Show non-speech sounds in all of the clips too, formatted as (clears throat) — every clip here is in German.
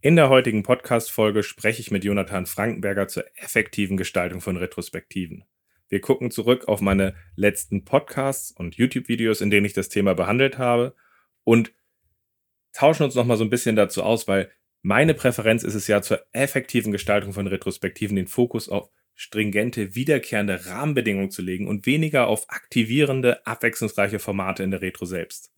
In der heutigen Podcast-Folge spreche ich mit Jonathan Frankenberger zur effektiven Gestaltung von Retrospektiven. Wir gucken zurück auf meine letzten Podcasts und YouTube-Videos, in denen ich das Thema behandelt habe und tauschen uns nochmal so ein bisschen dazu aus, weil meine Präferenz ist es ja zur effektiven Gestaltung von Retrospektiven den Fokus auf stringente, wiederkehrende Rahmenbedingungen zu legen und weniger auf aktivierende, abwechslungsreiche Formate in der Retro selbst.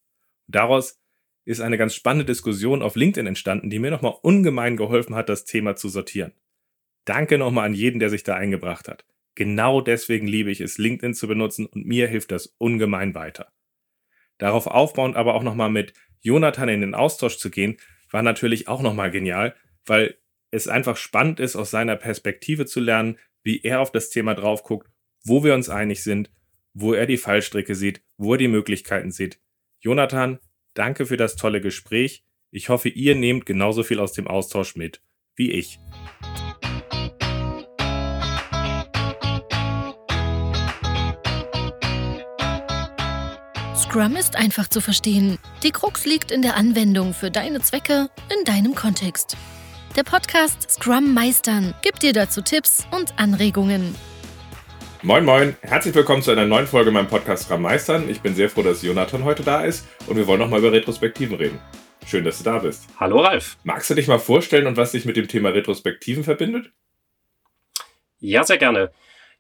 Daraus ist eine ganz spannende Diskussion auf LinkedIn entstanden, die mir nochmal ungemein geholfen hat, das Thema zu sortieren. Danke nochmal an jeden, der sich da eingebracht hat. Genau deswegen liebe ich es, LinkedIn zu benutzen und mir hilft das ungemein weiter. Darauf aufbauend aber auch nochmal mit Jonathan in den Austausch zu gehen, war natürlich auch nochmal genial, weil es einfach spannend ist, aus seiner Perspektive zu lernen, wie er auf das Thema drauf guckt, wo wir uns einig sind, wo er die Fallstricke sieht, wo er die Möglichkeiten sieht. Jonathan, Danke für das tolle Gespräch. Ich hoffe, ihr nehmt genauso viel aus dem Austausch mit wie ich. Scrum ist einfach zu verstehen. Die Krux liegt in der Anwendung für deine Zwecke in deinem Kontext. Der Podcast Scrum Meistern gibt dir dazu Tipps und Anregungen. Moin Moin, herzlich willkommen zu einer neuen Folge meinem Podcast Scrum Meistern. Ich bin sehr froh, dass Jonathan heute da ist und wir wollen nochmal über Retrospektiven reden. Schön, dass du da bist. Hallo Ralf. Magst du dich mal vorstellen und was dich mit dem Thema Retrospektiven verbindet? Ja, sehr gerne.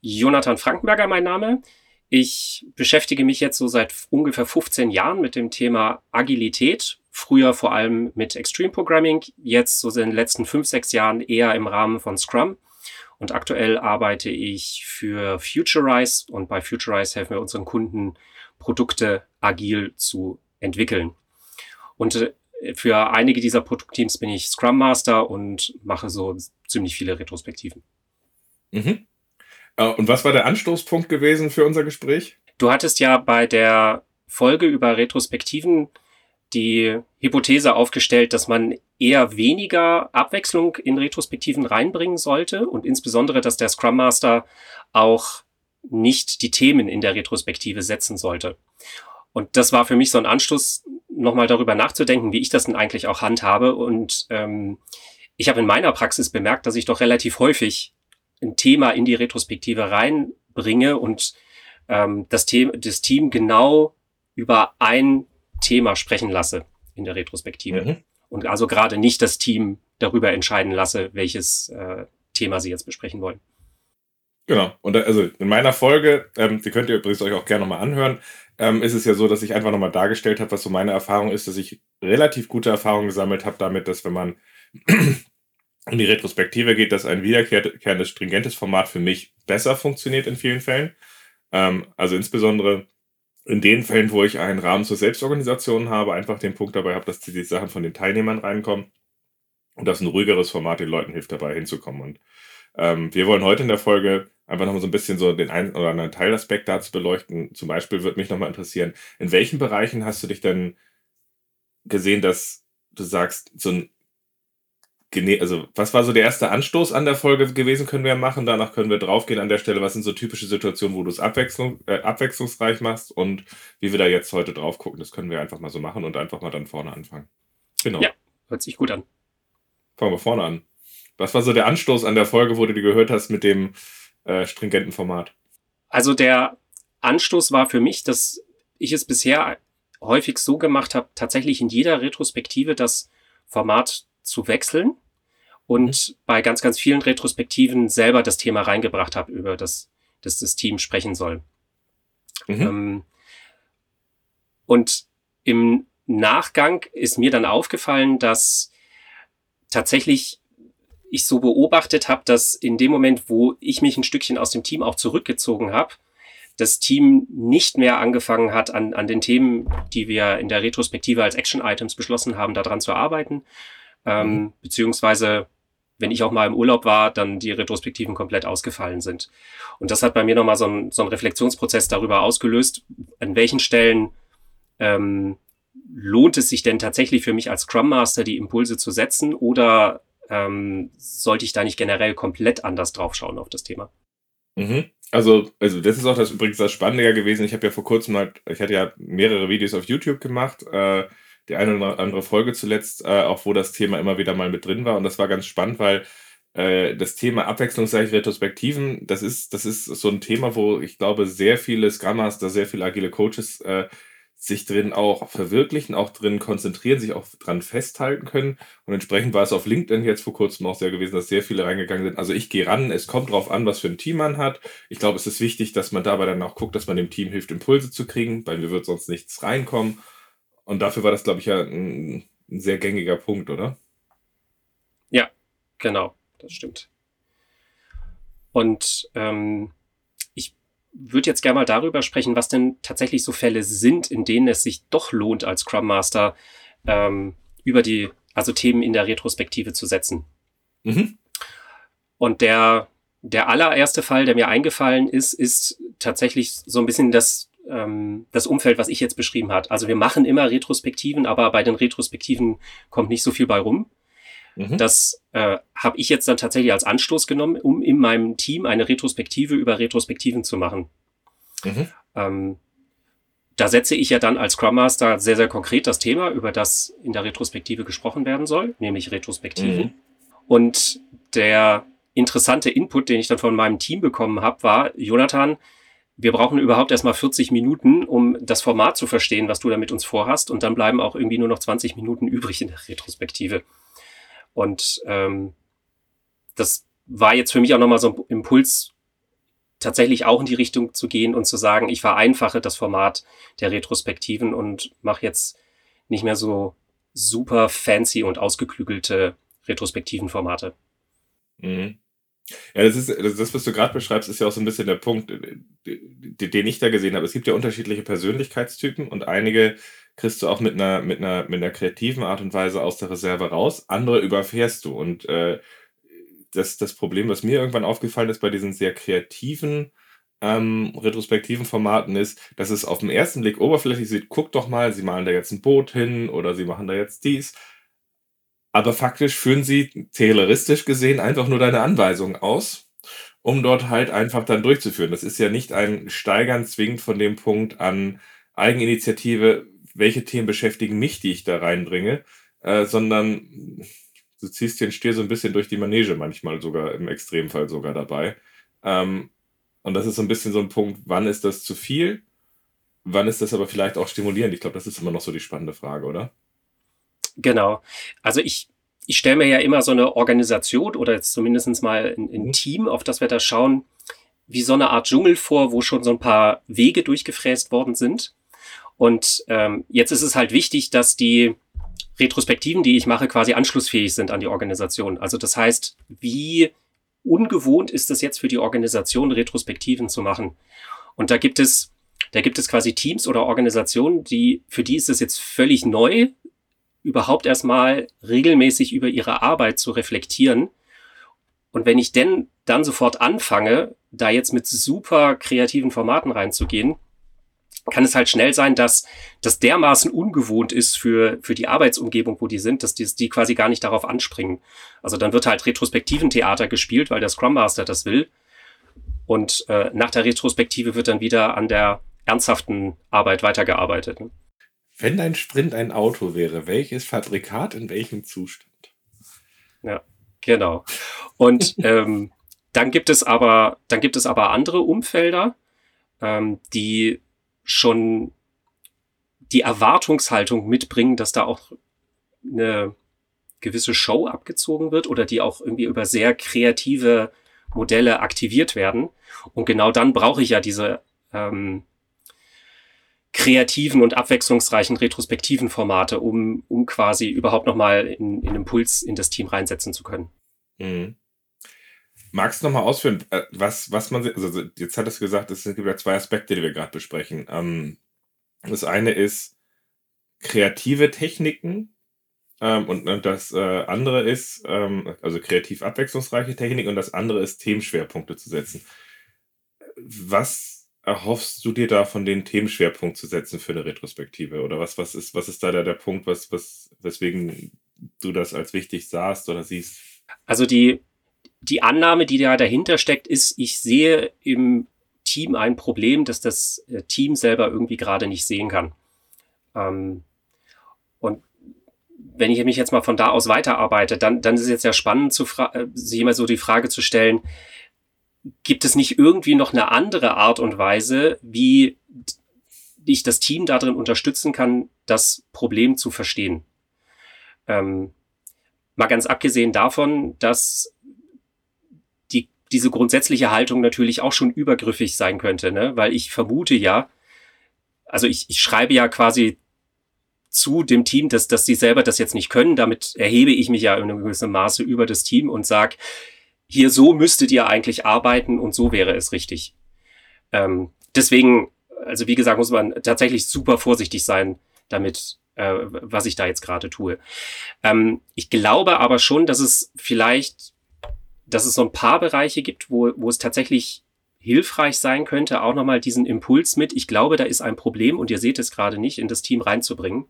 Jonathan Frankenberger mein Name. Ich beschäftige mich jetzt so seit ungefähr 15 Jahren mit dem Thema Agilität. Früher vor allem mit Extreme Programming, jetzt so in den letzten 5, 6 Jahren eher im Rahmen von Scrum. Und aktuell arbeite ich für Futurize und bei Futurize helfen wir unseren Kunden, Produkte agil zu entwickeln. Und äh, für einige dieser Produktteams bin ich Scrum Master und mache so ziemlich viele Retrospektiven. Mhm. Äh, und was war der Anstoßpunkt gewesen für unser Gespräch? Du hattest ja bei der Folge über Retrospektiven die Hypothese aufgestellt, dass man eher weniger Abwechslung in Retrospektiven reinbringen sollte und insbesondere, dass der Scrum Master auch nicht die Themen in der Retrospektive setzen sollte. Und das war für mich so ein Anstoß, nochmal darüber nachzudenken, wie ich das denn eigentlich auch handhabe. Und ähm, ich habe in meiner Praxis bemerkt, dass ich doch relativ häufig ein Thema in die Retrospektive reinbringe und ähm, das, The das Team genau über ein Thema sprechen lasse in der Retrospektive. Mhm. Und also gerade nicht das Team darüber entscheiden lasse, welches äh, Thema sie jetzt besprechen wollen. Genau. Und also in meiner Folge, ähm, die könnt ihr übrigens euch auch gerne nochmal anhören, ähm, ist es ja so, dass ich einfach nochmal dargestellt habe, was so meine Erfahrung ist, dass ich relativ gute Erfahrungen gesammelt habe damit, dass wenn man (clears throat) in die Retrospektive geht, dass ein wiederkehrendes, stringentes Format für mich besser funktioniert in vielen Fällen. Ähm, also insbesondere in den Fällen, wo ich einen Rahmen zur Selbstorganisation habe, einfach den Punkt dabei habe, dass die Sachen von den Teilnehmern reinkommen und dass ein ruhigeres Format den Leuten hilft, dabei hinzukommen. Und ähm, wir wollen heute in der Folge einfach nochmal so ein bisschen so den einen oder anderen Teilaspekt dazu beleuchten. Zum Beispiel würde mich nochmal interessieren, in welchen Bereichen hast du dich denn gesehen, dass du sagst, so ein also was war so der erste Anstoß an der Folge gewesen, können wir machen. Danach können wir draufgehen an der Stelle, was sind so typische Situationen, wo du es abwechslung, äh, abwechslungsreich machst und wie wir da jetzt heute drauf gucken. Das können wir einfach mal so machen und einfach mal dann vorne anfangen. Genau. Ja, hört sich gut an. Fangen wir vorne an. Was war so der Anstoß an der Folge, wo du die gehört hast mit dem äh, stringenten Format? Also der Anstoß war für mich, dass ich es bisher häufig so gemacht habe, tatsächlich in jeder Retrospektive das Format zu wechseln und mhm. bei ganz, ganz vielen Retrospektiven selber das Thema reingebracht habe, über das, das das Team sprechen soll. Mhm. Ähm, und im Nachgang ist mir dann aufgefallen, dass tatsächlich ich so beobachtet habe, dass in dem Moment, wo ich mich ein Stückchen aus dem Team auch zurückgezogen habe, das Team nicht mehr angefangen hat, an, an den Themen, die wir in der Retrospektive als Action-Items beschlossen haben, daran zu arbeiten, ähm, mhm. beziehungsweise wenn ich auch mal im Urlaub war, dann die Retrospektiven komplett ausgefallen sind. Und das hat bei mir nochmal so, ein, so einen Reflexionsprozess darüber ausgelöst, an welchen Stellen ähm, lohnt es sich denn tatsächlich für mich als Scrum Master die Impulse zu setzen oder ähm, sollte ich da nicht generell komplett anders draufschauen auf das Thema? Mhm. Also, also das ist auch das übrigens das Spannende gewesen. Ich habe ja vor kurzem halt, ich hatte ja mehrere Videos auf YouTube gemacht, äh, die eine oder andere Folge zuletzt, äh, auch wo das Thema immer wieder mal mit drin war. Und das war ganz spannend, weil äh, das Thema abwechslungsreiche Retrospektiven, das ist, das ist so ein Thema, wo ich glaube, sehr viele Scrum Master, sehr viele agile Coaches äh, sich drin auch verwirklichen, auch drin konzentrieren, sich auch dran festhalten können. Und entsprechend war es auf LinkedIn jetzt vor kurzem auch sehr gewesen, dass sehr viele reingegangen sind. Also ich gehe ran, es kommt drauf an, was für ein Team man hat. Ich glaube, es ist wichtig, dass man dabei dann auch guckt, dass man dem Team hilft, Impulse zu kriegen, weil mir wird sonst nichts reinkommen. Und dafür war das, glaube ich, ja ein, ein sehr gängiger Punkt, oder? Ja, genau, das stimmt. Und ähm, würde jetzt gerne mal darüber sprechen, was denn tatsächlich so Fälle sind, in denen es sich doch lohnt, als Scrum Master ähm, über die, also Themen in der Retrospektive zu setzen. Mhm. Und der, der allererste Fall, der mir eingefallen ist, ist tatsächlich so ein bisschen das, ähm, das Umfeld, was ich jetzt beschrieben hat. Also wir machen immer Retrospektiven, aber bei den Retrospektiven kommt nicht so viel bei rum. Mhm. Das äh, habe ich jetzt dann tatsächlich als Anstoß genommen, um in meinem Team eine Retrospektive über Retrospektiven zu machen. Mhm. Ähm, da setze ich ja dann als Scrum Master sehr, sehr konkret das Thema, über das in der Retrospektive gesprochen werden soll, nämlich Retrospektiven. Mhm. Und der interessante Input, den ich dann von meinem Team bekommen habe, war, Jonathan, wir brauchen überhaupt erstmal 40 Minuten, um das Format zu verstehen, was du da mit uns vorhast. Und dann bleiben auch irgendwie nur noch 20 Minuten übrig in der Retrospektive. Und ähm, das war jetzt für mich auch nochmal so ein Impuls, tatsächlich auch in die Richtung zu gehen und zu sagen, ich vereinfache das Format der Retrospektiven und mache jetzt nicht mehr so super fancy und ausgeklügelte retrospektiven Formate. Mhm. Ja, das ist das, was du gerade beschreibst, ist ja auch so ein bisschen der Punkt, den ich da gesehen habe. Es gibt ja unterschiedliche Persönlichkeitstypen und einige kriegst du auch mit einer, mit einer, mit einer kreativen Art und Weise aus der Reserve raus. Andere überfährst du. Und äh, das, das Problem, was mir irgendwann aufgefallen ist bei diesen sehr kreativen, ähm, retrospektiven Formaten ist, dass es auf den ersten Blick oberflächlich sieht, guck doch mal, sie malen da jetzt ein Boot hin oder sie machen da jetzt dies. Aber faktisch führen sie tayloristisch gesehen einfach nur deine Anweisungen aus, um dort halt einfach dann durchzuführen. Das ist ja nicht ein Steigern zwingend von dem Punkt an Eigeninitiative, welche Themen beschäftigen mich, die ich da reinbringe, äh, sondern du ziehst den Stier so ein bisschen durch die Manege manchmal sogar, im Extremfall sogar dabei. Ähm, und das ist so ein bisschen so ein Punkt, wann ist das zu viel? Wann ist das aber vielleicht auch stimulierend? Ich glaube, das ist immer noch so die spannende Frage, oder? Genau. Also ich, ich stelle mir ja immer so eine Organisation oder jetzt zumindest mal ein, ein mhm. Team, auf das wir da schauen, wie so eine Art Dschungel vor, wo schon so ein paar Wege durchgefräst worden sind. Und ähm, jetzt ist es halt wichtig, dass die Retrospektiven, die ich mache, quasi anschlussfähig sind an die Organisation. Also das heißt, wie ungewohnt ist es jetzt für die Organisation, Retrospektiven zu machen? Und da gibt es, da gibt es quasi Teams oder Organisationen, die, für die ist es jetzt völlig neu, überhaupt erstmal regelmäßig über ihre Arbeit zu reflektieren. Und wenn ich denn dann sofort anfange, da jetzt mit super kreativen Formaten reinzugehen, kann es halt schnell sein, dass das dermaßen ungewohnt ist für, für die Arbeitsumgebung, wo die sind, dass die, die quasi gar nicht darauf anspringen. Also dann wird halt retrospektiven Theater gespielt, weil der Scrum Master das will. Und äh, nach der Retrospektive wird dann wieder an der ernsthaften Arbeit weitergearbeitet. Ne? Wenn dein Sprint ein Auto wäre, welches Fabrikat in welchem Zustand? Ja, genau. Und (laughs) ähm, dann gibt es aber, dann gibt es aber andere Umfelder, ähm, die schon die Erwartungshaltung mitbringen, dass da auch eine gewisse Show abgezogen wird oder die auch irgendwie über sehr kreative Modelle aktiviert werden. Und genau dann brauche ich ja diese ähm, kreativen und abwechslungsreichen retrospektiven Formate, um, um quasi überhaupt nochmal in, in Impuls in das Team reinsetzen zu können. Mhm. Magst du nochmal ausführen, äh, was, was man, also jetzt hattest du gesagt, es gibt ja zwei Aspekte, die wir gerade besprechen. Ähm, das eine ist kreative Techniken ähm, und, und, das äh, andere ist, ähm, also kreativ abwechslungsreiche Technik und das andere ist, Themenschwerpunkte zu setzen. Was erhoffst du dir da von den Themenschwerpunkt zu setzen für eine Retrospektive? Oder was, was, ist, was ist da der, der Punkt, was, was, weswegen du das als wichtig sahst oder siehst? Also die die Annahme, die da dahinter steckt, ist, ich sehe im Team ein Problem, das das äh, Team selber irgendwie gerade nicht sehen kann. Ähm, und wenn ich mich jetzt mal von da aus weiterarbeite, dann, dann ist es jetzt ja spannend, zu äh, sich immer so die Frage zu stellen, gibt es nicht irgendwie noch eine andere Art und Weise, wie ich das Team darin unterstützen kann, das Problem zu verstehen? Ähm, mal ganz abgesehen davon, dass die, diese grundsätzliche Haltung natürlich auch schon übergriffig sein könnte, ne? weil ich vermute ja, also ich, ich schreibe ja quasi zu dem Team, dass, dass sie selber das jetzt nicht können. Damit erhebe ich mich ja in einem gewissen Maße über das Team und sage, hier so müsstet ihr eigentlich arbeiten und so wäre es richtig. Ähm, deswegen, also wie gesagt, muss man tatsächlich super vorsichtig sein damit, äh, was ich da jetzt gerade tue. Ähm, ich glaube aber schon, dass es vielleicht, dass es so ein paar Bereiche gibt, wo, wo es tatsächlich hilfreich sein könnte, auch nochmal diesen Impuls mit, ich glaube, da ist ein Problem und ihr seht es gerade nicht, in das Team reinzubringen.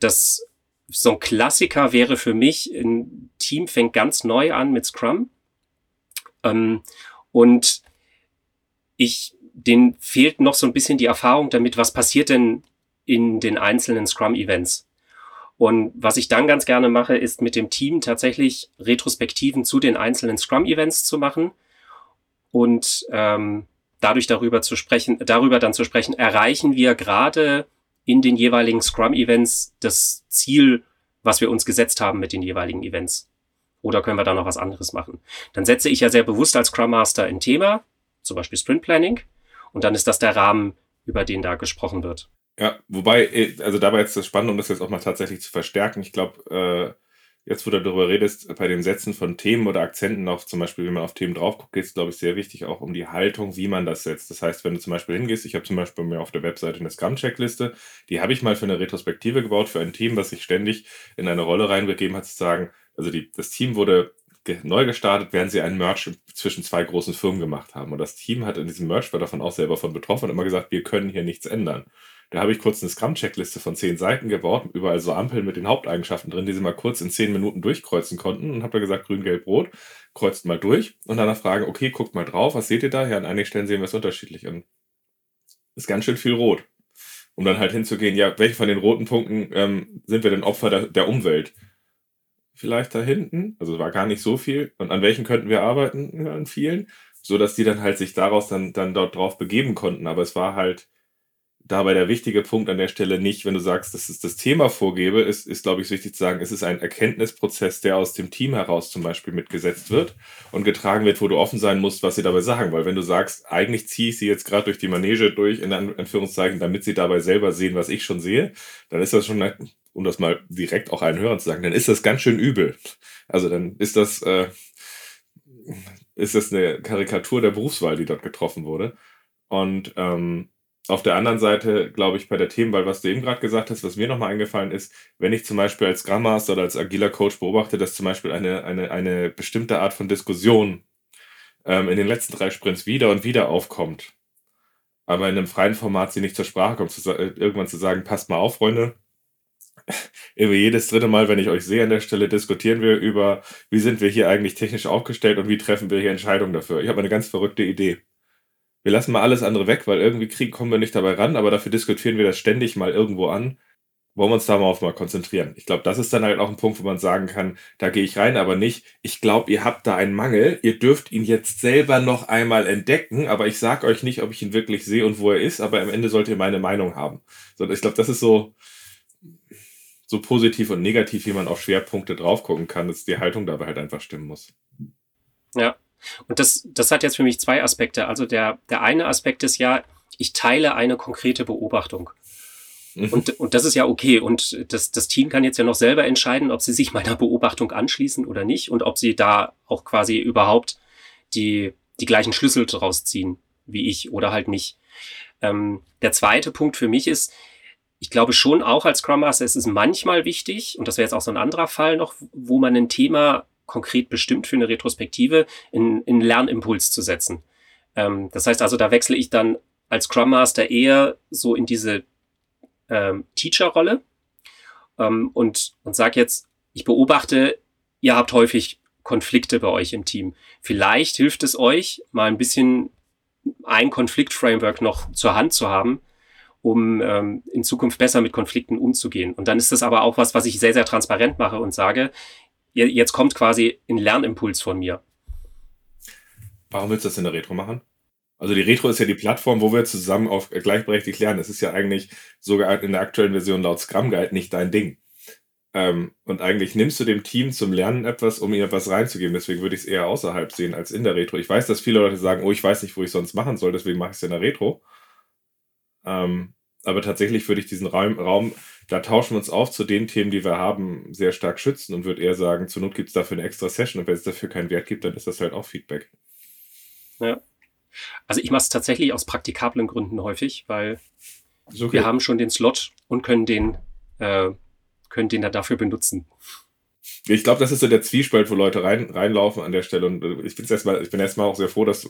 Das so ein Klassiker wäre für mich, ein Team fängt ganz neu an mit Scrum. Ähm, und ich, denen fehlt noch so ein bisschen die Erfahrung damit, was passiert denn in den einzelnen Scrum-Events. Und was ich dann ganz gerne mache, ist mit dem Team tatsächlich Retrospektiven zu den einzelnen Scrum-Events zu machen und ähm, dadurch darüber zu sprechen, darüber dann zu sprechen, erreichen wir gerade in den jeweiligen Scrum-Events das Ziel, was wir uns gesetzt haben mit den jeweiligen Events. Oder können wir da noch was anderes machen? Dann setze ich ja sehr bewusst als Scrum Master ein Thema, zum Beispiel Sprint Planning, und dann ist das der Rahmen, über den da gesprochen wird. Ja, wobei, äh, also dabei jetzt das Spannende, um das jetzt auch mal tatsächlich zu verstärken. Ich glaube, äh, jetzt, wo du darüber redest, bei dem Setzen von Themen oder Akzenten auf zum Beispiel, wenn man auf Themen drauf guckt, geht es, glaube ich, sehr wichtig auch um die Haltung, wie man das setzt. Das heißt, wenn du zum Beispiel hingehst, ich habe zum Beispiel bei mir auf der Webseite eine Scrum-Checkliste, die habe ich mal für eine Retrospektive gebaut, für ein Team, was sich ständig in eine Rolle reinbegeben hat, zu sagen, also die, das Team wurde neu gestartet, während sie einen Merch zwischen zwei großen Firmen gemacht haben. Und das Team hat in diesem Merch, war davon auch selber von betroffen immer gesagt, wir können hier nichts ändern. Da habe ich kurz eine Scrum-Checkliste von zehn Seiten gebaut, überall so Ampeln mit den Haupteigenschaften drin, die sie mal kurz in zehn Minuten durchkreuzen konnten und habe da gesagt, grün, gelb, rot, kreuzt mal durch und danach fragen, okay, guckt mal drauf, was seht ihr da? Ja, an einigen Stellen sehen wir es unterschiedlich und ist ganz schön viel rot. Um dann halt hinzugehen, ja, welche von den roten Punkten ähm, sind wir denn Opfer der, der Umwelt? Vielleicht da hinten, also war gar nicht so viel. Und an welchen könnten wir arbeiten? Ja, an vielen. So dass die dann halt sich daraus dann, dann dort drauf begeben konnten. Aber es war halt, dabei der wichtige Punkt an der Stelle nicht, wenn du sagst, dass es das Thema vorgebe, ist, ist glaube ich, wichtig zu sagen, es ist ein Erkenntnisprozess, der aus dem Team heraus zum Beispiel mitgesetzt wird und getragen wird, wo du offen sein musst, was sie dabei sagen. Weil wenn du sagst, eigentlich ziehe ich sie jetzt gerade durch die Manege durch, in Anführungszeichen, damit sie dabei selber sehen, was ich schon sehe, dann ist das schon, um das mal direkt auch allen Hörern zu sagen, dann ist das ganz schön übel. Also dann ist das, äh, ist das eine Karikatur der Berufswahl, die dort getroffen wurde. Und ähm, auf der anderen Seite, glaube ich, bei der Themenwahl, was du eben gerade gesagt hast, was mir nochmal eingefallen ist, wenn ich zum Beispiel als Scrum Master oder als agiler Coach beobachte, dass zum Beispiel eine, eine, eine bestimmte Art von Diskussion ähm, in den letzten drei Sprints wieder und wieder aufkommt, aber in einem freien Format sie nicht zur Sprache kommt, zu, äh, irgendwann zu sagen, passt mal auf, Freunde, (laughs) irgendwie jedes dritte Mal, wenn ich euch sehe an der Stelle, diskutieren wir über, wie sind wir hier eigentlich technisch aufgestellt und wie treffen wir hier Entscheidungen dafür. Ich habe eine ganz verrückte Idee wir lassen mal alles andere weg, weil irgendwie krieg, kommen wir nicht dabei ran, aber dafür diskutieren wir das ständig mal irgendwo an. Wollen wir uns da mal auf mal konzentrieren? Ich glaube, das ist dann halt auch ein Punkt, wo man sagen kann, da gehe ich rein, aber nicht, ich glaube, ihr habt da einen Mangel, ihr dürft ihn jetzt selber noch einmal entdecken, aber ich sage euch nicht, ob ich ihn wirklich sehe und wo er ist, aber am Ende sollt ihr meine Meinung haben. So, ich glaube, das ist so, so positiv und negativ, wie man auf Schwerpunkte drauf gucken kann, dass die Haltung dabei halt einfach stimmen muss. Ja, und das, das hat jetzt für mich zwei Aspekte. Also der, der eine Aspekt ist ja, ich teile eine konkrete Beobachtung. Mhm. Und, und das ist ja okay. Und das, das Team kann jetzt ja noch selber entscheiden, ob sie sich meiner Beobachtung anschließen oder nicht und ob sie da auch quasi überhaupt die, die gleichen Schlüssel draus ziehen wie ich oder halt nicht. Ähm, der zweite Punkt für mich ist, ich glaube schon auch als Scrum Master, es ist manchmal wichtig, und das wäre jetzt auch so ein anderer Fall noch, wo man ein Thema konkret bestimmt für eine Retrospektive, in, in Lernimpuls zu setzen. Ähm, das heißt also, da wechsle ich dann als Scrum Master eher so in diese ähm, Teacher-Rolle ähm, und, und sage jetzt, ich beobachte, ihr habt häufig Konflikte bei euch im Team. Vielleicht hilft es euch, mal ein bisschen ein Konfliktframework noch zur Hand zu haben, um ähm, in Zukunft besser mit Konflikten umzugehen. Und dann ist das aber auch was, was ich sehr, sehr transparent mache und sage, jetzt kommt quasi ein Lernimpuls von mir. Warum willst du das in der Retro machen? Also die Retro ist ja die Plattform, wo wir zusammen auf gleichberechtigt lernen. Das ist ja eigentlich sogar in der aktuellen Version laut Scrum Guide nicht dein Ding. Ähm, und eigentlich nimmst du dem Team zum Lernen etwas, um ihnen etwas reinzugeben. Deswegen würde ich es eher außerhalb sehen als in der Retro. Ich weiß, dass viele Leute sagen, oh, ich weiß nicht, wo ich sonst machen soll, deswegen mache ich es in der Retro. Ähm, aber tatsächlich würde ich diesen Raum, Raum, da tauschen wir uns auf zu den Themen, die wir haben, sehr stark schützen und würde eher sagen, zur Not gibt es dafür eine extra Session und wenn es dafür keinen Wert gibt, dann ist das halt auch Feedback. Ja. Also ich mache es tatsächlich aus praktikablen Gründen häufig, weil okay. wir haben schon den Slot und können den, äh, können den da dafür benutzen. Ich glaube, das ist so der Zwiespalt, wo Leute rein, reinlaufen an der Stelle. Und äh, ich, erstmal, ich bin erstmal auch sehr froh, dass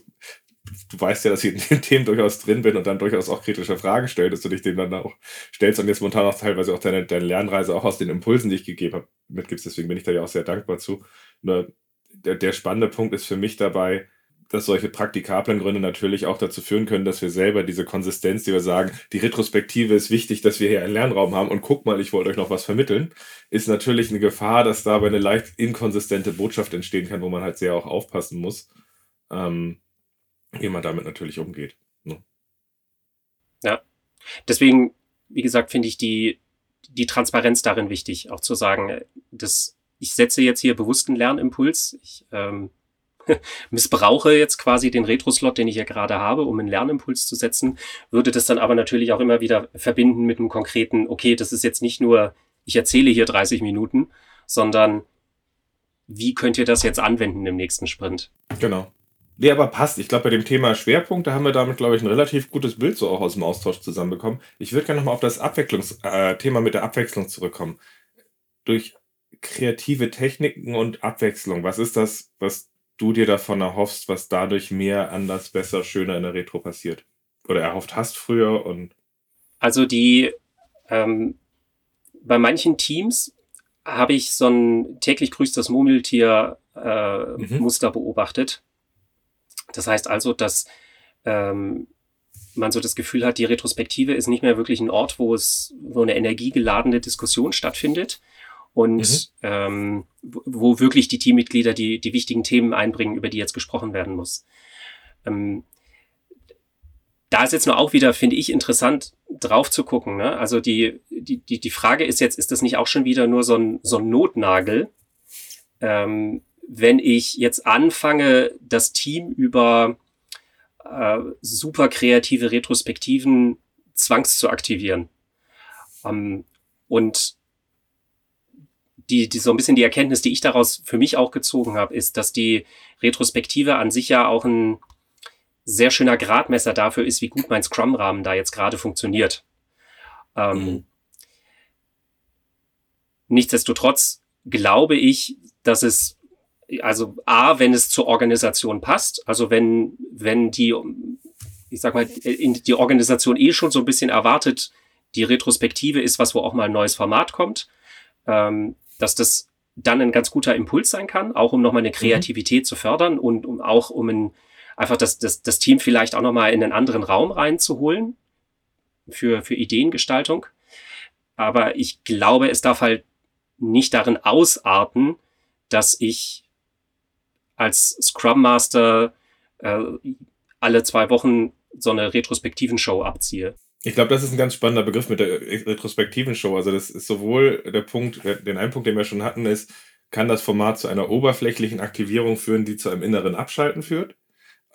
du, weißt ja, dass ich in den (laughs) Themen durchaus drin bin und dann durchaus auch kritische Fragen stelle, dass du dich dem dann auch stellst und jetzt momentan auch teilweise auch deine, deine Lernreise auch aus den Impulsen, die ich gegeben habe, mitgibst. Deswegen bin ich da ja auch sehr dankbar zu. Nur der, der spannende Punkt ist für mich dabei, dass solche praktikablen Gründe natürlich auch dazu führen können, dass wir selber diese Konsistenz, die wir sagen, die Retrospektive ist wichtig, dass wir hier einen Lernraum haben und guck mal, ich wollte euch noch was vermitteln, ist natürlich eine Gefahr, dass dabei eine leicht inkonsistente Botschaft entstehen kann, wo man halt sehr auch aufpassen muss, ähm, wie man damit natürlich umgeht. Ne? Ja, deswegen, wie gesagt, finde ich die, die Transparenz darin wichtig, auch zu sagen, dass ich setze jetzt hier bewussten Lernimpuls. Ich ähm, (laughs) missbrauche jetzt quasi den Retro-Slot, den ich ja gerade habe, um einen Lernimpuls zu setzen, würde das dann aber natürlich auch immer wieder verbinden mit einem konkreten, okay, das ist jetzt nicht nur, ich erzähle hier 30 Minuten, sondern wie könnt ihr das jetzt anwenden im nächsten Sprint? Genau. Nee, aber passt. Ich glaube, bei dem Thema Schwerpunkt, da haben wir damit, glaube ich, ein relativ gutes Bild so auch aus dem Austausch zusammenbekommen. Ich würde gerne nochmal auf das Abwechslungs äh, Thema mit der Abwechslung zurückkommen. Durch kreative Techniken und Abwechslung, was ist das, was du dir davon erhoffst, was dadurch mehr, anders, besser, schöner in der Retro passiert? Oder erhofft hast früher und. Also die, ähm, bei manchen Teams habe ich so ein täglich grüßt das Murmeltier äh, mhm. Muster beobachtet. Das heißt also, dass ähm, man so das Gefühl hat, die Retrospektive ist nicht mehr wirklich ein Ort, wo es, wo eine energiegeladene Diskussion stattfindet, und mhm. ähm, wo wirklich die Teammitglieder die, die wichtigen Themen einbringen, über die jetzt gesprochen werden muss. Ähm, da ist jetzt nur auch wieder, finde ich, interessant, drauf zu gucken. Ne? Also die, die, die, die Frage ist jetzt, ist das nicht auch schon wieder nur so ein, so ein Notnagel? Ähm, wenn ich jetzt anfange, das Team über äh, super kreative Retrospektiven zwangs zu aktivieren. Ähm, und die, die so ein bisschen die Erkenntnis, die ich daraus für mich auch gezogen habe, ist, dass die Retrospektive an sich ja auch ein sehr schöner Gradmesser dafür ist, wie gut mein Scrum-Rahmen da jetzt gerade funktioniert. Ähm, mhm. Nichtsdestotrotz glaube ich, dass es, also A, wenn es zur Organisation passt, also wenn, wenn die, ich sag mal, die Organisation eh schon so ein bisschen erwartet, die Retrospektive ist was, wo auch mal ein neues Format kommt, ähm, dass das dann ein ganz guter Impuls sein kann, auch um nochmal eine mhm. Kreativität mhm. zu fördern und um auch um ein, einfach das, das, das Team vielleicht auch nochmal in einen anderen Raum reinzuholen für, für Ideengestaltung. Aber ich glaube, es darf halt nicht darin ausarten, dass ich als Scrum Master äh, alle zwei Wochen so eine retrospektiven Show abziehe. Ich glaube, das ist ein ganz spannender Begriff mit der retrospektiven Show. Also das ist sowohl der Punkt, den einen Punkt, den wir schon hatten, ist, kann das Format zu einer oberflächlichen Aktivierung führen, die zu einem inneren Abschalten führt.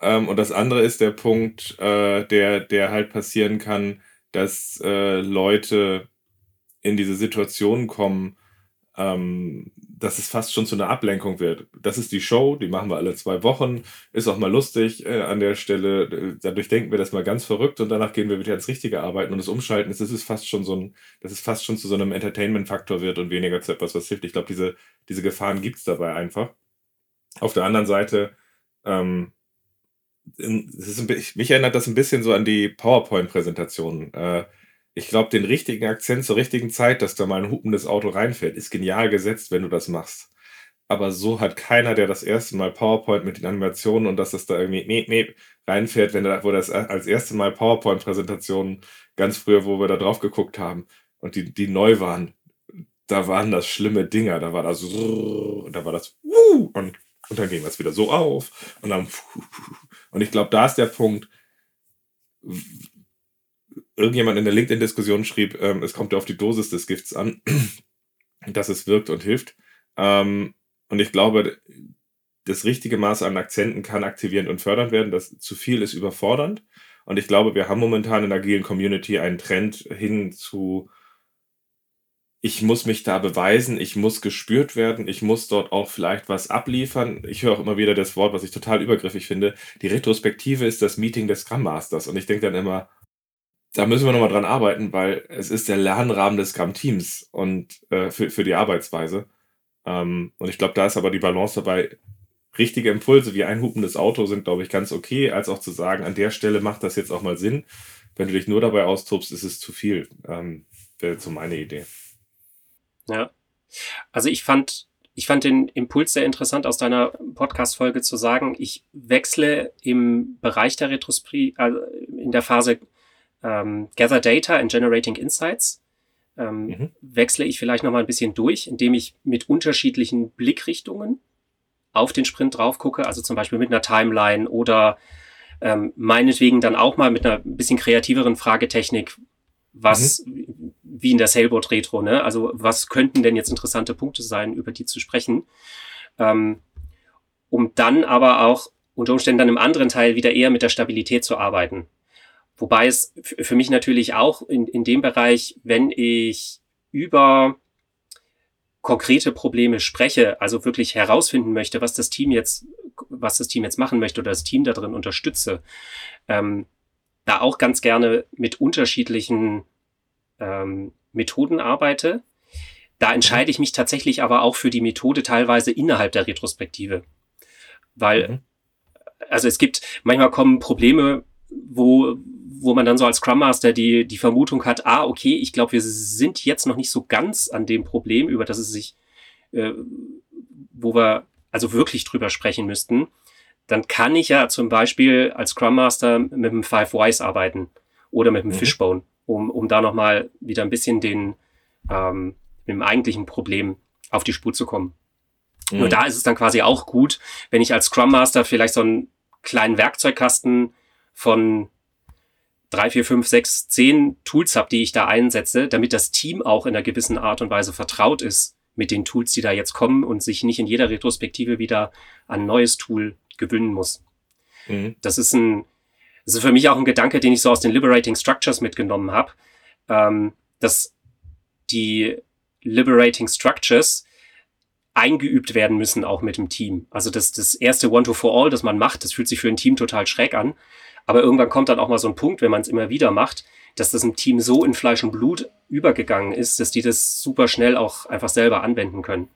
Ähm, und das andere ist der Punkt, äh, der, der halt passieren kann, dass äh, Leute in diese Situation kommen, ähm, dass es fast schon zu einer Ablenkung wird. Das ist die Show, die machen wir alle zwei Wochen, ist auch mal lustig äh, an der Stelle. Dadurch denken wir das mal ganz verrückt und danach gehen wir wieder ins richtige Arbeiten und das Umschalten, das ist fast schon so ein, dass es fast schon zu so einem Entertainment-Faktor wird und weniger zu etwas, was hilft. Ich glaube, diese, diese Gefahren gibt es dabei einfach. Auf der anderen Seite, ähm, in, ein, mich erinnert das ein bisschen so an die PowerPoint-Präsentation. Äh, ich glaube, den richtigen Akzent zur richtigen Zeit, dass da mal ein hupendes Auto reinfährt, ist genial gesetzt, wenn du das machst. Aber so hat keiner, der das erste Mal PowerPoint mit den Animationen und dass das da irgendwie meep, meep reinfährt, wenn er, wo das als erste Mal PowerPoint-Präsentationen ganz früher, wo wir da drauf geguckt haben und die, die neu waren, da waren das schlimme Dinger, da war das und da war das und, und dann ging das wieder so auf und dann und ich glaube, da ist der Punkt, irgendjemand in der LinkedIn-Diskussion schrieb, ähm, es kommt ja auf die Dosis des Gifts an, (clears throat) dass es wirkt und hilft. Ähm, und ich glaube, das richtige Maß an Akzenten kann aktivierend und fördernd werden. Das zu viel ist überfordernd. Und ich glaube, wir haben momentan in der agilen Community einen Trend hin zu, ich muss mich da beweisen, ich muss gespürt werden, ich muss dort auch vielleicht was abliefern. Ich höre auch immer wieder das Wort, was ich total übergriffig finde. Die Retrospektive ist das Meeting des Scrum Masters. Und ich denke dann immer, da müssen wir nochmal dran arbeiten, weil es ist der Lernrahmen des Scrum-Teams und äh, für, für die Arbeitsweise. Ähm, und ich glaube, da ist aber die Balance dabei. Richtige Impulse wie ein hupendes Auto sind, glaube ich, ganz okay, als auch zu sagen, an der Stelle macht das jetzt auch mal Sinn. Wenn du dich nur dabei austobst, ist es zu viel. Ähm, Wäre so meine Idee. Ja. Also ich fand, ich fand den Impuls sehr interessant aus deiner Podcast-Folge zu sagen, ich wechsle im Bereich der Retrosprie, also in der Phase ähm, Gather Data and Generating Insights ähm, mhm. wechsle ich vielleicht noch mal ein bisschen durch, indem ich mit unterschiedlichen Blickrichtungen auf den Sprint drauf gucke, also zum Beispiel mit einer Timeline oder ähm, meinetwegen dann auch mal mit einer bisschen kreativeren Fragetechnik, was mhm. wie in der Sailboat Retro, ne? Also was könnten denn jetzt interessante Punkte sein, über die zu sprechen, ähm, um dann aber auch unter Umständen dann im anderen Teil wieder eher mit der Stabilität zu arbeiten. Wobei es für mich natürlich auch in, in dem Bereich, wenn ich über konkrete Probleme spreche, also wirklich herausfinden möchte, was das Team jetzt, was das Team jetzt machen möchte oder das Team da drin unterstütze, ähm, da auch ganz gerne mit unterschiedlichen ähm, Methoden arbeite. Da entscheide ich mich tatsächlich aber auch für die Methode teilweise innerhalb der Retrospektive. Weil, mhm. also es gibt, manchmal kommen Probleme, wo, wo man dann so als Scrum Master die, die Vermutung hat, ah, okay, ich glaube, wir sind jetzt noch nicht so ganz an dem Problem, über das es sich, äh, wo wir also wirklich drüber sprechen müssten, dann kann ich ja zum Beispiel als Scrum Master mit dem Five Whys arbeiten oder mit dem mhm. Fishbone, um, um da nochmal wieder ein bisschen den, ähm, mit dem eigentlichen Problem auf die Spur zu kommen. Mhm. Nur da ist es dann quasi auch gut, wenn ich als Scrum Master vielleicht so einen kleinen Werkzeugkasten von drei, vier, fünf, sechs, zehn Tools habe, die ich da einsetze, damit das Team auch in einer gewissen Art und Weise vertraut ist mit den Tools, die da jetzt kommen und sich nicht in jeder Retrospektive wieder ein neues Tool gewöhnen muss. Mhm. Das ist ein, das ist für mich auch ein Gedanke, den ich so aus den Liberating Structures mitgenommen habe, ähm, dass die Liberating Structures eingeübt werden müssen, auch mit dem Team. Also das, das erste One-to-For-All, das man macht, das fühlt sich für ein Team total schräg an. Aber irgendwann kommt dann auch mal so ein Punkt, wenn man es immer wieder macht, dass das im Team so in Fleisch und Blut übergegangen ist, dass die das super schnell auch einfach selber anwenden können.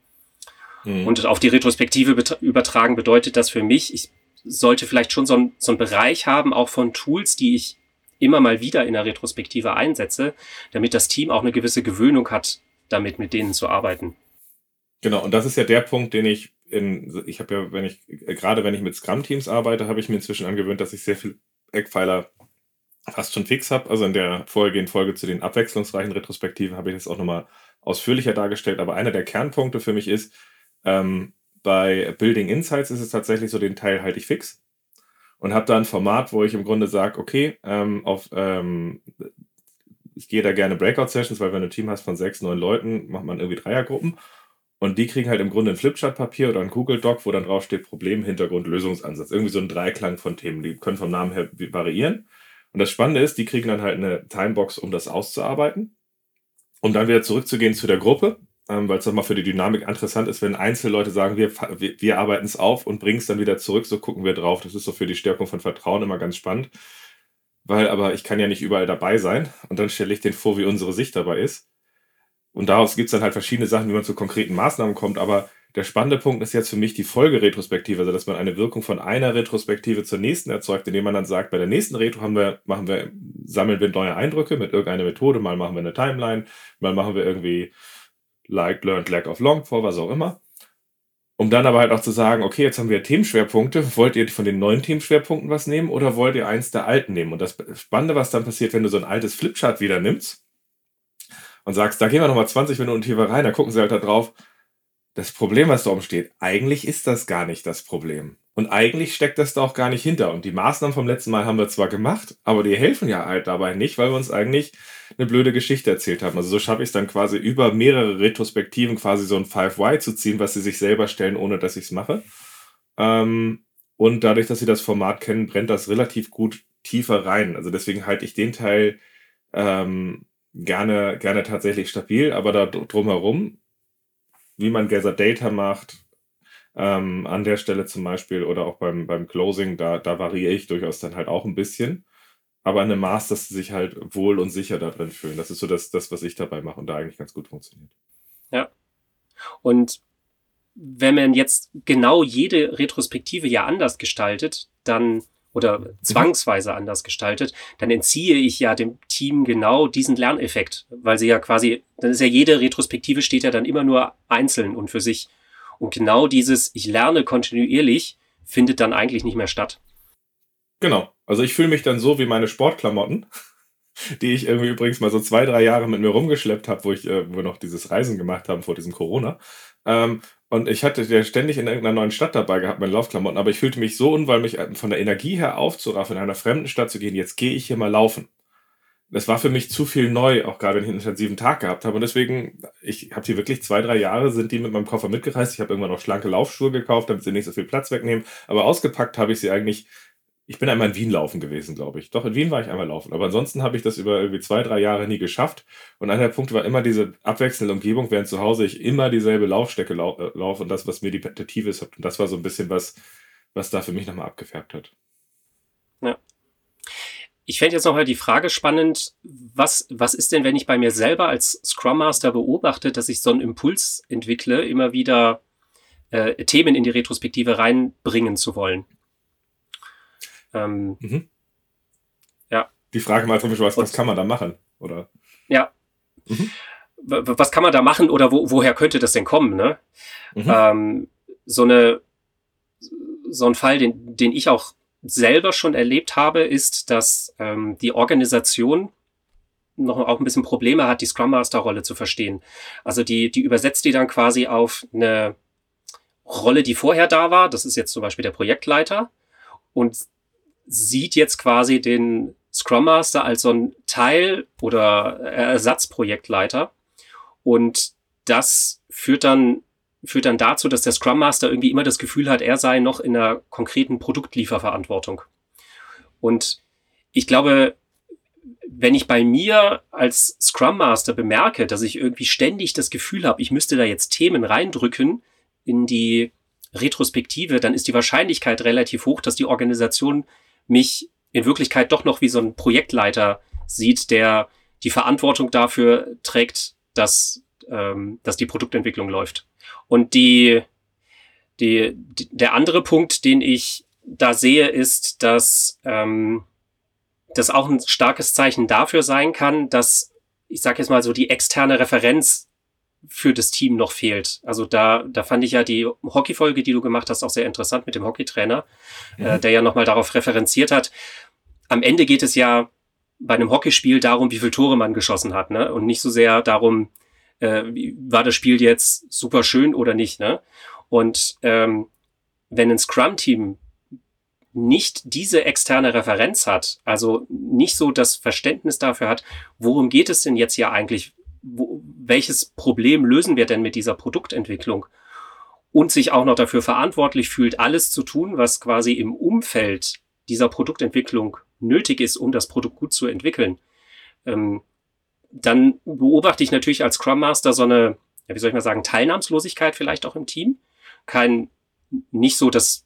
Mhm. Und auf die Retrospektive übertragen bedeutet das für mich, ich sollte vielleicht schon so, ein, so einen Bereich haben, auch von Tools, die ich immer mal wieder in der Retrospektive einsetze, damit das Team auch eine gewisse Gewöhnung hat, damit mit denen zu arbeiten. Genau, und das ist ja der Punkt, den ich in, ich habe ja, wenn ich, gerade wenn ich mit Scrum-Teams arbeite, habe ich mir inzwischen angewöhnt, dass ich sehr viel Eckpfeiler fast schon fix habe. Also in der vorhergehenden Folge zu den abwechslungsreichen Retrospektiven habe ich das auch nochmal ausführlicher dargestellt. Aber einer der Kernpunkte für mich ist, ähm, bei Building Insights ist es tatsächlich so, den Teil halte ich fix und habe da ein Format, wo ich im Grunde sage, okay, ähm, auf, ähm, ich gehe da gerne Breakout-Sessions, weil wenn du ein Team hast von sechs, neun Leuten, macht man irgendwie Dreiergruppen. Und die kriegen halt im Grunde ein Flipchart-Papier oder ein Google Doc, wo dann drauf steht Problem, Hintergrund, Lösungsansatz. Irgendwie so ein Dreiklang von Themen. Die können vom Namen her variieren. Und das Spannende ist, die kriegen dann halt eine Timebox, um das auszuarbeiten. Um dann wieder zurückzugehen zu der Gruppe, ähm, weil es nochmal für die Dynamik interessant ist, wenn Einzelleute sagen, wir, wir, wir arbeiten es auf und bringen es dann wieder zurück, so gucken wir drauf. Das ist so für die Stärkung von Vertrauen immer ganz spannend. Weil aber ich kann ja nicht überall dabei sein und dann stelle ich den vor, wie unsere Sicht dabei ist. Und daraus gibt es dann halt verschiedene Sachen, wie man zu konkreten Maßnahmen kommt. Aber der spannende Punkt ist jetzt für mich die Folgeretrospektive, also dass man eine Wirkung von einer Retrospektive zur nächsten erzeugt, indem man dann sagt, bei der nächsten Retro haben wir, machen wir, sammeln wir neue Eindrücke mit irgendeiner Methode, mal machen wir eine Timeline, mal machen wir irgendwie like, learned, lack of long vor, was auch immer. um dann aber halt auch zu sagen, okay, jetzt haben wir Themenschwerpunkte. Wollt ihr von den neuen Themenschwerpunkten was nehmen oder wollt ihr eins der alten nehmen? Und das Spannende, was dann passiert, wenn du so ein altes Flipchart wieder nimmst und sagst, da gehen wir nochmal 20 Minuten tiefer rein, dann gucken sie halt da drauf. Das Problem, was da oben steht, eigentlich ist das gar nicht das Problem. Und eigentlich steckt das da auch gar nicht hinter. Und die Maßnahmen vom letzten Mal haben wir zwar gemacht, aber die helfen ja halt dabei nicht, weil wir uns eigentlich eine blöde Geschichte erzählt haben. Also so schaffe ich es dann quasi über mehrere Retrospektiven quasi so ein 5Y zu ziehen, was sie sich selber stellen, ohne dass ich es mache. Ähm, und dadurch, dass sie das Format kennen, brennt das relativ gut tiefer rein. Also deswegen halte ich den Teil ähm, gerne, gerne tatsächlich stabil, aber da drumherum, wie man Gather Data macht, ähm, an der Stelle zum Beispiel oder auch beim, beim Closing, da, da variiere ich durchaus dann halt auch ein bisschen. Aber in einem Maß, dass sie sich halt wohl und sicher da drin fühlen. Das ist so das, das, was ich dabei mache und da eigentlich ganz gut funktioniert. Ja. Und wenn man jetzt genau jede Retrospektive ja anders gestaltet, dann oder mhm. zwangsweise anders gestaltet, dann entziehe ich ja dem Team genau diesen Lerneffekt, weil sie ja quasi, dann ist ja jede Retrospektive steht ja dann immer nur einzeln und für sich. Und genau dieses, ich lerne kontinuierlich, findet dann eigentlich nicht mehr statt. Genau. Also ich fühle mich dann so wie meine Sportklamotten, die ich irgendwie übrigens mal so zwei, drei Jahre mit mir rumgeschleppt habe, wo ich, äh, wo wir noch dieses Reisen gemacht haben vor diesem Corona. Ähm, und ich hatte ja ständig in irgendeiner neuen Stadt dabei gehabt, meine Laufklamotten, aber ich fühlte mich so unwohl, mich äh, von der Energie her aufzuraffen, in einer fremden Stadt zu gehen, jetzt gehe ich hier mal laufen das war für mich zu viel neu, auch gerade wenn ich einen intensiven Tag gehabt habe. Und deswegen, ich habe die wirklich zwei, drei Jahre, sind die mit meinem Koffer mitgereist. Ich habe irgendwann noch schlanke Laufschuhe gekauft, damit sie nicht so viel Platz wegnehmen. Aber ausgepackt habe ich sie eigentlich. Ich bin einmal in Wien laufen gewesen, glaube ich. Doch, in Wien war ich einmal laufen. Aber ansonsten habe ich das über irgendwie zwei, drei Jahre nie geschafft. Und einer der Punkte war immer diese abwechselnde Umgebung, während zu Hause ich immer dieselbe Laufstrecke lau äh, laufe und das, was meditativ ist. Und das war so ein bisschen was, was da für mich nochmal abgefärbt hat. Ja. Ich fände jetzt noch mal die Frage spannend, was, was ist denn, wenn ich bei mir selber als Scrum Master beobachte, dass ich so einen Impuls entwickle, immer wieder äh, Themen in die Retrospektive reinbringen zu wollen? Ähm, mhm. Ja. Die Frage mal zum Beispiel, was, was kann man da machen? Oder? Ja. Mhm. Was kann man da machen oder wo, woher könnte das denn kommen? Ne? Mhm. Ähm, so eine so ein Fall, den, den ich auch selber schon erlebt habe, ist, dass ähm, die Organisation noch auch ein bisschen Probleme hat, die Scrum Master Rolle zu verstehen. Also die, die übersetzt die dann quasi auf eine Rolle, die vorher da war. Das ist jetzt zum Beispiel der Projektleiter und sieht jetzt quasi den Scrum Master als so ein Teil oder Ersatzprojektleiter. Und das führt dann führt dann dazu, dass der Scrum Master irgendwie immer das Gefühl hat, er sei noch in einer konkreten Produktlieferverantwortung. Und ich glaube, wenn ich bei mir als Scrum Master bemerke, dass ich irgendwie ständig das Gefühl habe, ich müsste da jetzt Themen reindrücken in die Retrospektive, dann ist die Wahrscheinlichkeit relativ hoch, dass die Organisation mich in Wirklichkeit doch noch wie so ein Projektleiter sieht, der die Verantwortung dafür trägt, dass, ähm, dass die Produktentwicklung läuft. Und die, die, die, der andere Punkt, den ich da sehe, ist, dass ähm, das auch ein starkes Zeichen dafür sein kann, dass, ich sage jetzt mal so, die externe Referenz für das Team noch fehlt. Also da, da fand ich ja die Hockey-Folge, die du gemacht hast, auch sehr interessant mit dem Hockeytrainer, mhm. äh, der ja nochmal darauf referenziert hat. Am Ende geht es ja bei einem Hockeyspiel darum, wie viele Tore man geschossen hat, ne? Und nicht so sehr darum, äh, war das Spiel jetzt super schön oder nicht. Ne? Und ähm, wenn ein Scrum-Team nicht diese externe Referenz hat, also nicht so das Verständnis dafür hat, worum geht es denn jetzt hier eigentlich, wo, welches Problem lösen wir denn mit dieser Produktentwicklung und sich auch noch dafür verantwortlich fühlt, alles zu tun, was quasi im Umfeld dieser Produktentwicklung nötig ist, um das Produkt gut zu entwickeln, ähm, dann beobachte ich natürlich als Scrum Master so eine, ja, wie soll ich mal sagen, Teilnahmslosigkeit vielleicht auch im Team. Kein, nicht so das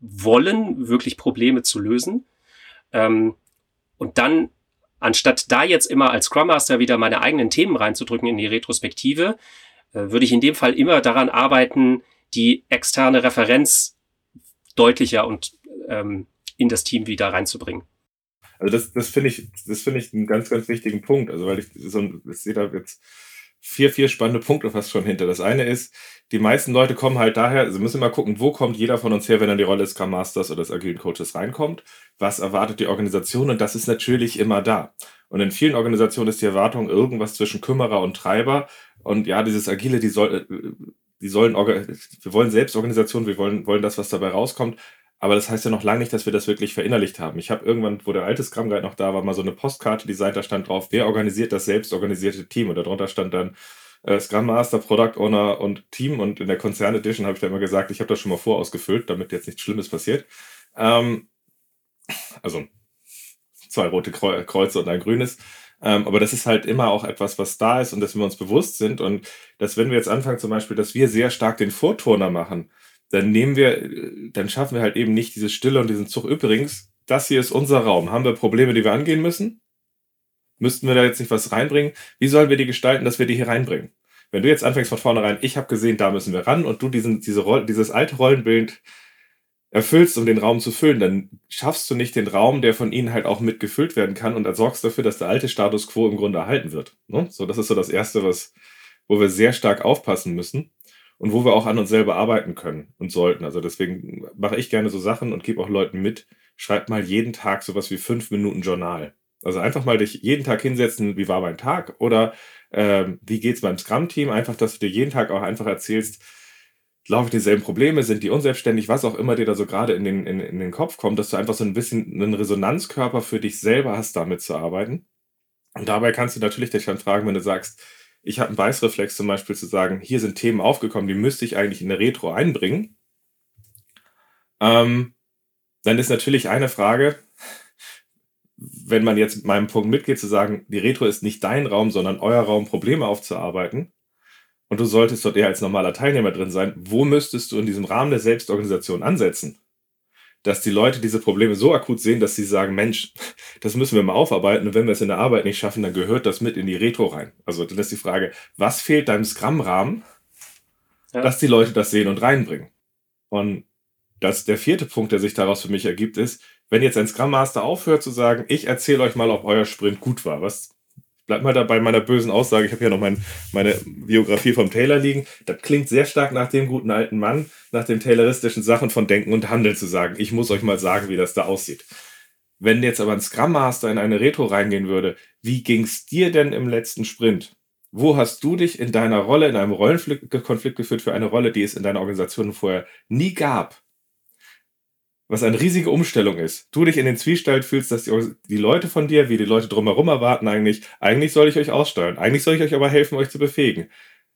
Wollen, wirklich Probleme zu lösen. Ähm, und dann, anstatt da jetzt immer als Scrum Master wieder meine eigenen Themen reinzudrücken in die Retrospektive, äh, würde ich in dem Fall immer daran arbeiten, die externe Referenz deutlicher und ähm, in das Team wieder reinzubringen. Also das, das finde ich, das finde ich einen ganz, ganz wichtigen Punkt. Also weil ich so, ich sehe da jetzt vier, vier spannende Punkte fast schon hinter. Das eine ist, die meisten Leute kommen halt daher, sie müssen mal gucken, wo kommt jeder von uns her, wenn er in die Rolle des Scrum Masters oder des Agilen Coaches reinkommt. Was erwartet die Organisation? Und das ist natürlich immer da. Und in vielen Organisationen ist die Erwartung irgendwas zwischen Kümmerer und Treiber. Und ja, dieses Agile, die soll, die sollen, wir wollen Selbstorganisation, wir wollen, wollen das, was dabei rauskommt. Aber das heißt ja noch lange nicht, dass wir das wirklich verinnerlicht haben. Ich habe irgendwann, wo der alte Scrum Guide noch da war, mal so eine Postkarte designt, da stand drauf, wer organisiert das selbstorganisierte Team? Und darunter stand dann äh, Scrum Master, Product Owner und Team. Und in der Konzern Edition habe ich da immer gesagt, ich habe das schon mal vorausgefüllt, damit jetzt nichts Schlimmes passiert. Ähm, also zwei rote Kreuze und ein grünes. Ähm, aber das ist halt immer auch etwas, was da ist und dass wir uns bewusst sind. Und dass, wenn wir jetzt anfangen, zum Beispiel, dass wir sehr stark den Vorturner machen, dann nehmen wir, dann schaffen wir halt eben nicht diese Stille und diesen Zug. Übrigens, das hier ist unser Raum. Haben wir Probleme, die wir angehen müssen? Müssten wir da jetzt nicht was reinbringen? Wie sollen wir die gestalten, dass wir die hier reinbringen? Wenn du jetzt anfängst von vornherein, ich habe gesehen, da müssen wir ran und du diesen, diese Roll, dieses alte Rollenbild erfüllst, um den Raum zu füllen, dann schaffst du nicht den Raum, der von ihnen halt auch mitgefüllt werden kann und sorgst dafür, dass der alte Status quo im Grunde erhalten wird. Ne? So, das ist so das Erste, was, wo wir sehr stark aufpassen müssen und wo wir auch an uns selber arbeiten können und sollten. Also deswegen mache ich gerne so Sachen und gebe auch Leuten mit, schreibt mal jeden Tag sowas wie fünf Minuten Journal. Also einfach mal dich jeden Tag hinsetzen, wie war mein Tag oder ähm, wie geht's beim Scrum-Team? Einfach, dass du dir jeden Tag auch einfach erzählst, laufen dieselben Probleme, sind die unselbstständig, was auch immer dir da so gerade in den, in, in den Kopf kommt, dass du einfach so ein bisschen einen Resonanzkörper für dich selber hast, damit zu arbeiten. Und dabei kannst du natürlich dich dann fragen, wenn du sagst, ich habe einen Beißreflex zum Beispiel zu sagen, hier sind Themen aufgekommen, die müsste ich eigentlich in der Retro einbringen. Ähm, dann ist natürlich eine Frage, wenn man jetzt meinem Punkt mitgeht, zu sagen, die Retro ist nicht dein Raum, sondern euer Raum, Probleme aufzuarbeiten. Und du solltest dort eher als normaler Teilnehmer drin sein. Wo müsstest du in diesem Rahmen der Selbstorganisation ansetzen? Dass die Leute diese Probleme so akut sehen, dass sie sagen, Mensch, das müssen wir mal aufarbeiten und wenn wir es in der Arbeit nicht schaffen, dann gehört das mit in die Retro rein. Also dann ist die Frage, was fehlt deinem Scrum-Rahmen, ja. dass die Leute das sehen und reinbringen? Und das, der vierte Punkt, der sich daraus für mich ergibt, ist, wenn jetzt ein Scrum Master aufhört zu sagen, ich erzähle euch mal, ob euer Sprint gut war, was bleib mal dabei meiner bösen Aussage. Ich habe ja noch mein, meine Biografie vom Taylor liegen. Das klingt sehr stark nach dem guten alten Mann, nach den tayloristischen Sachen von Denken und Handeln zu sagen. Ich muss euch mal sagen, wie das da aussieht. Wenn jetzt aber ein Scrum Master in eine Retro reingehen würde, wie ging's dir denn im letzten Sprint? Wo hast du dich in deiner Rolle, in einem Rollenkonflikt geführt für eine Rolle, die es in deiner Organisation vorher nie gab? Was eine riesige Umstellung ist. Du dich in den Zwiespalt fühlst, dass die, die, Leute von dir, wie die Leute drumherum erwarten eigentlich, eigentlich soll ich euch aussteuern, eigentlich soll ich euch aber helfen, euch zu befähigen.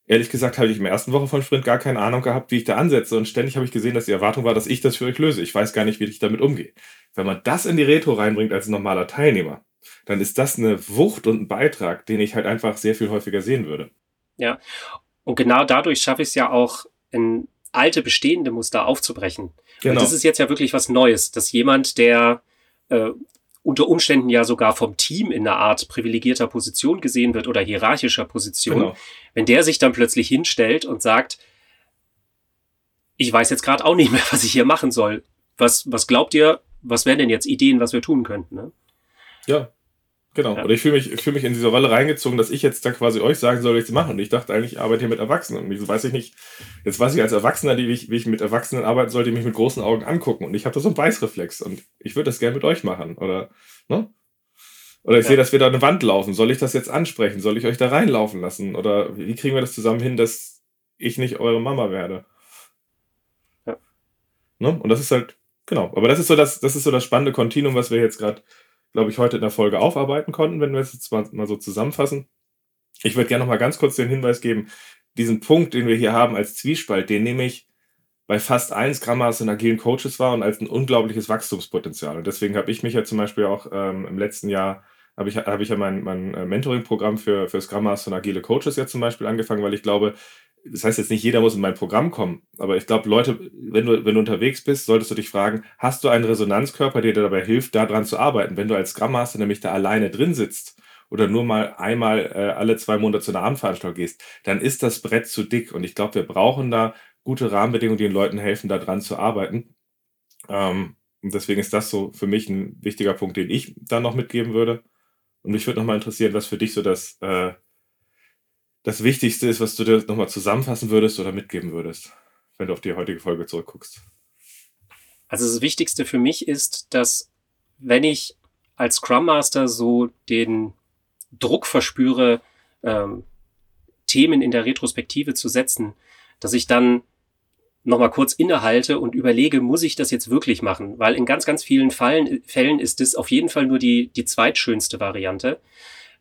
Ehrlich gesagt habe ich in der ersten Woche von Sprint gar keine Ahnung gehabt, wie ich da ansetze und ständig habe ich gesehen, dass die Erwartung war, dass ich das für euch löse. Ich weiß gar nicht, wie ich damit umgehe. Wenn man das in die Retro reinbringt als normaler Teilnehmer, dann ist das eine Wucht und ein Beitrag, den ich halt einfach sehr viel häufiger sehen würde. Ja, und genau dadurch schaffe ich es ja auch, in alte bestehende Muster aufzubrechen. Genau. Und das ist jetzt ja wirklich was Neues, dass jemand, der äh, unter Umständen ja sogar vom Team in einer Art privilegierter Position gesehen wird oder hierarchischer Position, genau. wenn der sich dann plötzlich hinstellt und sagt, ich weiß jetzt gerade auch nicht mehr, (laughs) was ich hier machen soll. Was, was glaubt ihr, was wären denn jetzt Ideen, was wir tun könnten? Ne? Ja, Genau. Ja. Oder ich fühle mich, fühl mich in diese Rolle reingezogen, dass ich jetzt dann quasi euch sagen soll, was ich machen. Und ich dachte eigentlich, ich arbeite hier mit Erwachsenen. Und jetzt weiß ich nicht, jetzt weiß ich als Erwachsener, wie ich, wie ich mit Erwachsenen arbeiten sollte, die mich mit großen Augen angucken. Und ich habe da so einen Beißreflex. Und ich würde das gerne mit euch machen. Oder, ne? Oder ich ja. sehe, dass wir da eine Wand laufen. Soll ich das jetzt ansprechen? Soll ich euch da reinlaufen lassen? Oder wie kriegen wir das zusammen hin, dass ich nicht eure Mama werde? Ja. Ne? Und das ist halt, genau. Aber das ist so das, das ist so das spannende Kontinuum, was wir jetzt gerade glaube ich, heute in der Folge aufarbeiten konnten, wenn wir es jetzt mal, so zusammenfassen. Ich würde gerne noch mal ganz kurz den Hinweis geben, diesen Punkt, den wir hier haben als Zwiespalt, den nehme ich bei fast allen Scrum Masters und agilen Coaches wahr und als ein unglaubliches Wachstumspotenzial. Und deswegen habe ich mich ja zum Beispiel auch ähm, im letzten Jahr habe ich, hab ich ja mein, mein äh, Mentoring-Programm für, für Scrum Master und agile Coaches ja zum Beispiel angefangen, weil ich glaube, das heißt jetzt nicht jeder muss in mein Programm kommen, aber ich glaube, Leute, wenn du, wenn du unterwegs bist, solltest du dich fragen, hast du einen Resonanzkörper, der dir dabei hilft, daran zu arbeiten? Wenn du als Scrum Master nämlich da alleine drin sitzt oder nur mal einmal äh, alle zwei Monate zu einer Abendveranstaltung gehst, dann ist das Brett zu dick und ich glaube, wir brauchen da gute Rahmenbedingungen, die den Leuten helfen, daran zu arbeiten. Ähm, und deswegen ist das so für mich ein wichtiger Punkt, den ich da noch mitgeben würde. Und mich würde noch mal interessieren, was für dich so das äh, das Wichtigste ist, was du dir nochmal zusammenfassen würdest oder mitgeben würdest, wenn du auf die heutige Folge zurückguckst? Also das Wichtigste für mich ist, dass wenn ich als Scrum Master so den Druck verspüre, ähm, Themen in der Retrospektive zu setzen, dass ich dann nochmal kurz innehalte und überlege, muss ich das jetzt wirklich machen? Weil in ganz, ganz vielen Fallen, Fällen ist das auf jeden Fall nur die, die zweitschönste Variante.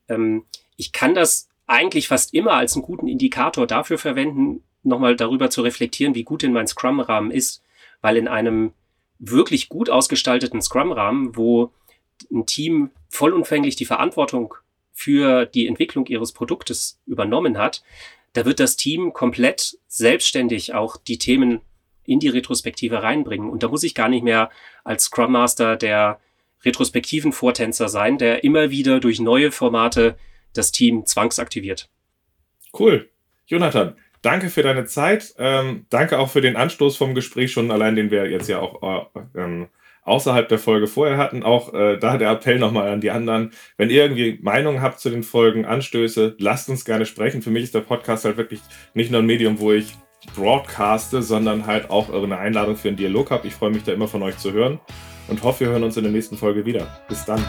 Ähm, ich kann das eigentlich fast immer als einen guten Indikator dafür verwenden, nochmal darüber zu reflektieren, wie gut denn mein Scrum-Rahmen ist, weil in einem wirklich gut ausgestalteten Scrum-Rahmen, wo ein Team vollumfänglich die Verantwortung für die Entwicklung ihres Produktes übernommen hat, da wird das Team komplett selbstständig auch die Themen in die Retrospektive reinbringen. Und da muss ich gar nicht mehr als Scrum Master der retrospektiven Vortänzer sein, der immer wieder durch neue Formate das Team zwangsaktiviert. Cool. Jonathan, danke für deine Zeit. Ähm, danke auch für den Anstoß vom Gespräch schon allein, den wir jetzt ja auch äh, ähm, außerhalb der Folge vorher hatten. Auch äh, da der Appell nochmal an die anderen. Wenn ihr irgendwie Meinungen habt zu den Folgen, Anstöße, lasst uns gerne sprechen. Für mich ist der Podcast halt wirklich nicht nur ein Medium, wo ich broadcaste, sondern halt auch eine Einladung für einen Dialog habe. Ich freue mich da immer von euch zu hören und hoffe, wir hören uns in der nächsten Folge wieder. Bis dann.